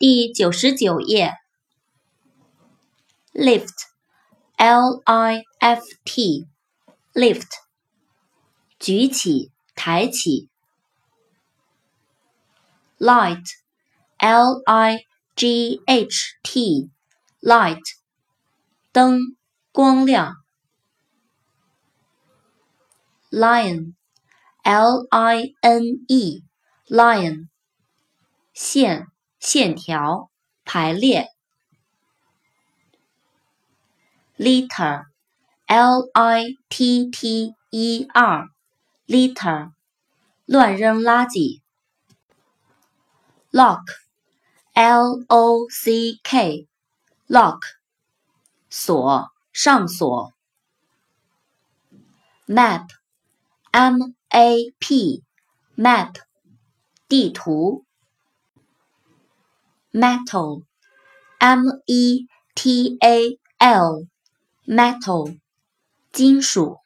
第九十九页。lift，l i f t，lift，举起、抬起。light，l i g h t，light，灯，光亮。lion，l i n e，lion，线。线条排列，litter，l i t t e r，litter，乱扔垃圾，lock，l o c k，lock，锁上锁，map，m a p，map，地图。Metal, m e t a l, metal, 金属。